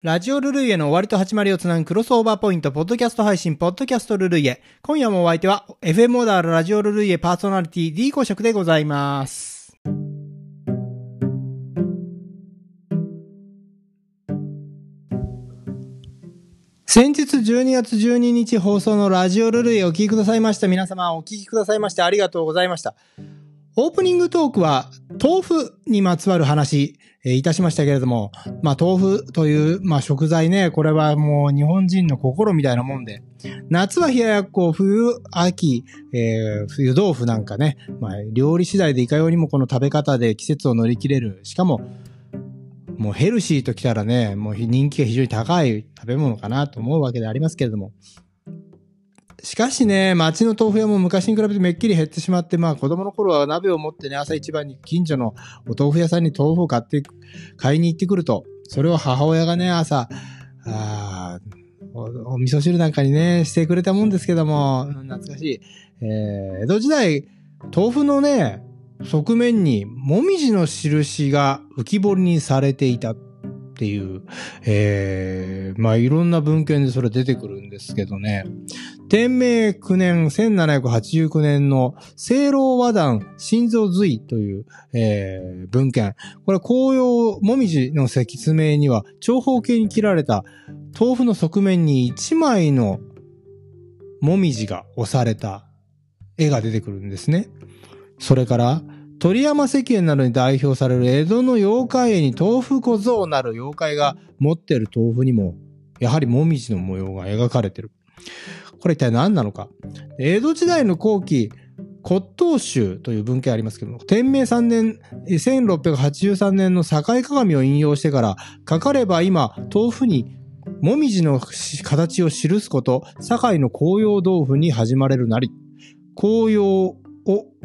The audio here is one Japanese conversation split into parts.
ラジオルルイエの終わりと始まりをつなぐクロスオーバーポイント、ポッドキャスト配信、ポッドキャストルルイエ。今夜もお相手は、FM モーダーラジオルルイエパーソナリティ D 公職でございます。先日12月12日放送のラジオルルイエお聞きくださいました皆様お聞きくださいましてありがとうございました。オープニングトークは豆腐にまつわる話、えーいたしましたけれども、まあ豆腐という、まあ食材ね、これはもう日本人の心みたいなもんで、夏は冷ややっこ、冬、秋、えー冬豆腐なんかね、まあ料理次第でいかようにもこの食べ方で季節を乗り切れる。しかも、もうヘルシーときたらね、もう人気が非常に高い食べ物かなと思うわけでありますけれども。しかしね、町の豆腐屋も昔に比べてめっきり減ってしまって、まあ子供の頃は鍋を持ってね、朝一番に近所のお豆腐屋さんに豆腐を買って、買いに行ってくると、それを母親がね、朝、あーおお味噌汁なんかにね、してくれたもんですけども、懐かしい。えー江戸時代、豆腐のね、側面に、もみじの印が浮き彫りにされていたっていう、えーまあいろんな文献でそれ出てくるんですけどね。天明9年、1789年の清老和談心臓髄という、えー文献。これ紅葉もみじの説明には長方形に切られた豆腐の側面に1枚のもみじが押された絵が出てくるんですね。それから、鳥山石燕などに代表される江戸の妖怪絵に豆腐小僧なる妖怪が持ってる豆腐にも、やはりもみじの模様が描かれてる。これ一体何なのか。江戸時代の後期、骨董集という文献ありますけども、天明3年、1683年の境鏡を引用してから、かかれば今、豆腐にもみじの形を記すこと、堺の紅葉豆腐に始まれるなり、紅葉を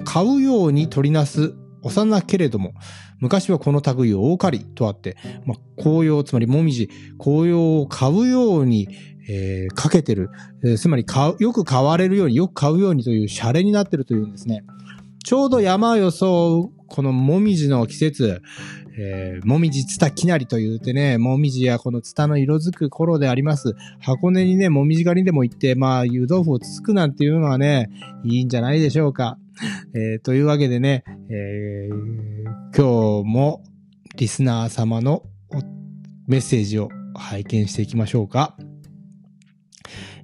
買うように取りなす幼けれども、昔はこの類を大狩りとあって、まあ、紅葉、つまりもみじ、紅葉を買うように、えーかけてる、えーつまり、よく買われるように、よく買うようにというシャレになってるというんですね。ちょうど山を装う、このもみじの季節、えーもみじつたきなりと言うてね、もみじやこのつたの色づく頃であります。箱根にね、もみじ狩りでも行って、まあ、湯豆腐をつつくなんていうのはね、いいんじゃないでしょうか。えーというわけでね、えー今日もリスナー様のメッセージを拝見していきましょうか。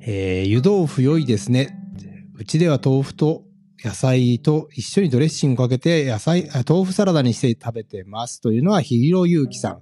えー湯豆腐良いですね。うちでは豆腐と野菜と一緒にドレッシングかけて野菜、豆腐サラダにして食べてますというのはひろゆうきさん。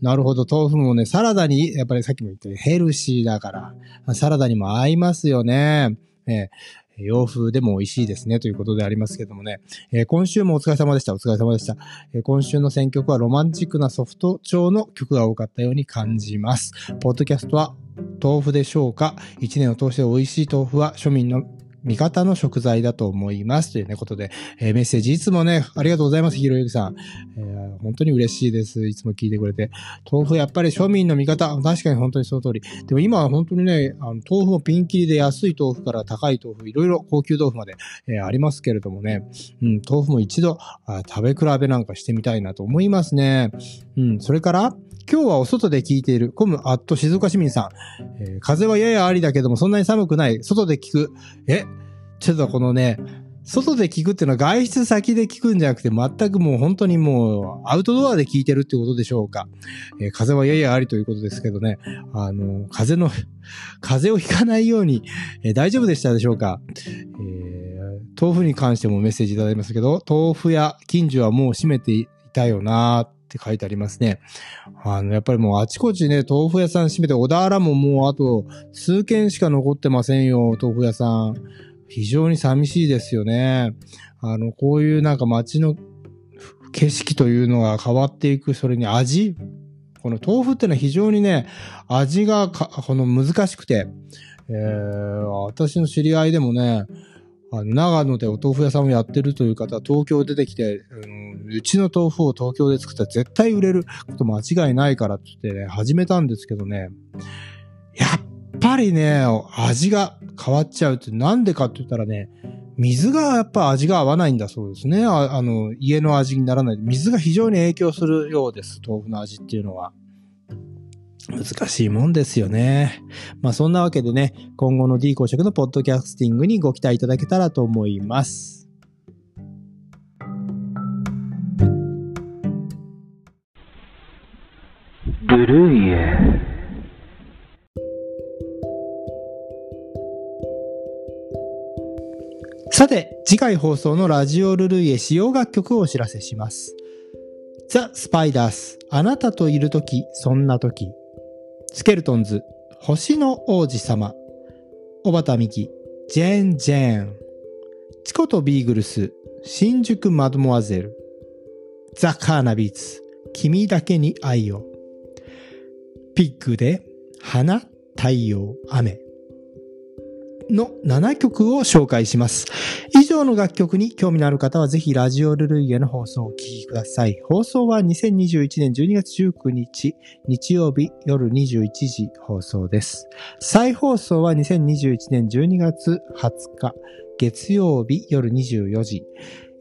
なるほど、豆腐もね、サラダに、やっぱりさっきも言ったようにヘルシーだから、サラダにも合いますよね。えー洋風でも美味しいですねということでありますけどもね、えー今週もお疲れ様でした。お疲れ様でした。えー今週の選曲はロマンチックなソフト調の曲が多かったように感じます。ポッドキャストは豆腐でしょうか？一年を通して美味しい豆腐は庶民の味方の食材だと思います。というね、ことで、えーメッセージいつもね、ありがとうございます、ひろゆきさん。えー本当に嬉しいです。いつも聞いてくれて。豆腐やっぱり庶民の味方。確かに本当にその通り。でも今は本当にね、あの豆腐もピンキリで安い豆腐から高い豆腐、いろいろ高級豆腐まで、えーありますけれどもね。うん、豆腐も一度あ食べ比べなんかしてみたいなと思いますね。うん、それから、今日はお外で聞いている、コムアット静岡市民さん。えー風はややありだけども、そんなに寒くない。外で聞く。え、ちょっとこのね、外で聞くっていうのは外出先で聞くんじゃなくて、全くもう本当にもうアウトドアで聞いてるってことでしょうか。えー風はややありということですけどね。あの、風の、風邪をひかないように、えー大丈夫でしたでしょうか。えー豆腐に関してもメッセージいただいてますけど、豆腐や近所はもう閉めていたよなーって書いてありますね。あの、やっぱりもうあちこちね、豆腐屋さん閉めて、小田原ももうあと数軒しか残ってませんよ、豆腐屋さん。非常に寂しいですよね。あの、こういうなんか街の景色というのが変わっていく、それに味？この豆腐ってのは非常にね、味が、この難しくて、えー、私の知り合いでもね、あの長野でお豆腐屋さんをやってるという方東京出てきて、うちの豆腐を東京で作ったら絶対売れること間違いないからって言ってね、始めたんですけどね、やっぱりね、味が変わっちゃうってなんでかって言ったらね、水がやっぱ味が合わないんだそうですね。あの、家の味にならない。水が非常に影響するようです。豆腐の味っていうのは。難しいもんですよね。まあそんなわけでね、今後の D 公職のポッドキャスティングにご期待いただけたらと思います。ブルーイエさて、次回放送のラジオルルイエ使用楽曲をお知らせします。ザ・スパイダース、あなたといるとき、そんなとき。スケルトンズ、星の王子様。小畑美希、ジェーン・ジェーン。チコとビーグルス、新宿マドモアゼル。ザ・カーナビーツ、君だけに愛を。ピッグで、花、太陽、雨。の7曲を紹介します。以上の楽曲に興味のある方はぜひラジオルルイエの放送をお聴きください。放送は2021年12月19日日曜日夜21時放送です。再放送は2021年12月20日月曜日夜24時。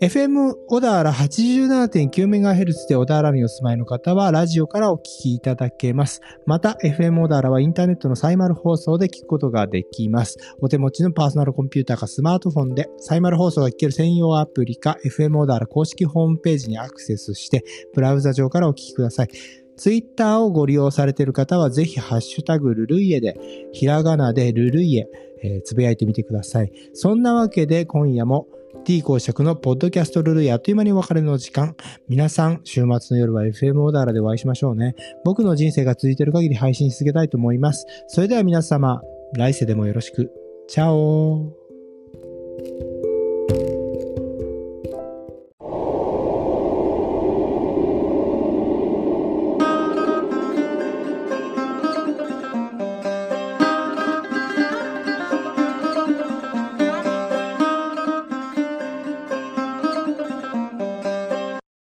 FM 小田原 87.9MHz で小田原にお住まいの方はラジオからお聞きいただけます。また FM 小田原はインターネットのサイマル放送で聞くことができます。お手持ちのパーソナルコンピューターかスマートフォンでサイマル放送が聞ける専用アプリか FM 小田原公式ホームページにアクセスしてブラウザ上からお聞きください。ツイッターをご利用されている方はぜひハッシュタグルルイエでひらがなでルルイエ、えー、つぶやいてみてください。そんなわけで今夜も T 公爵のポッドキャストルールやあっという間にお別れの時間。皆さん、週末の夜は FM オーダーラでお会いしましょうね。僕の人生が続いている限り配信し続けたいと思います。それでは皆様、来世でもよろしく。チャオ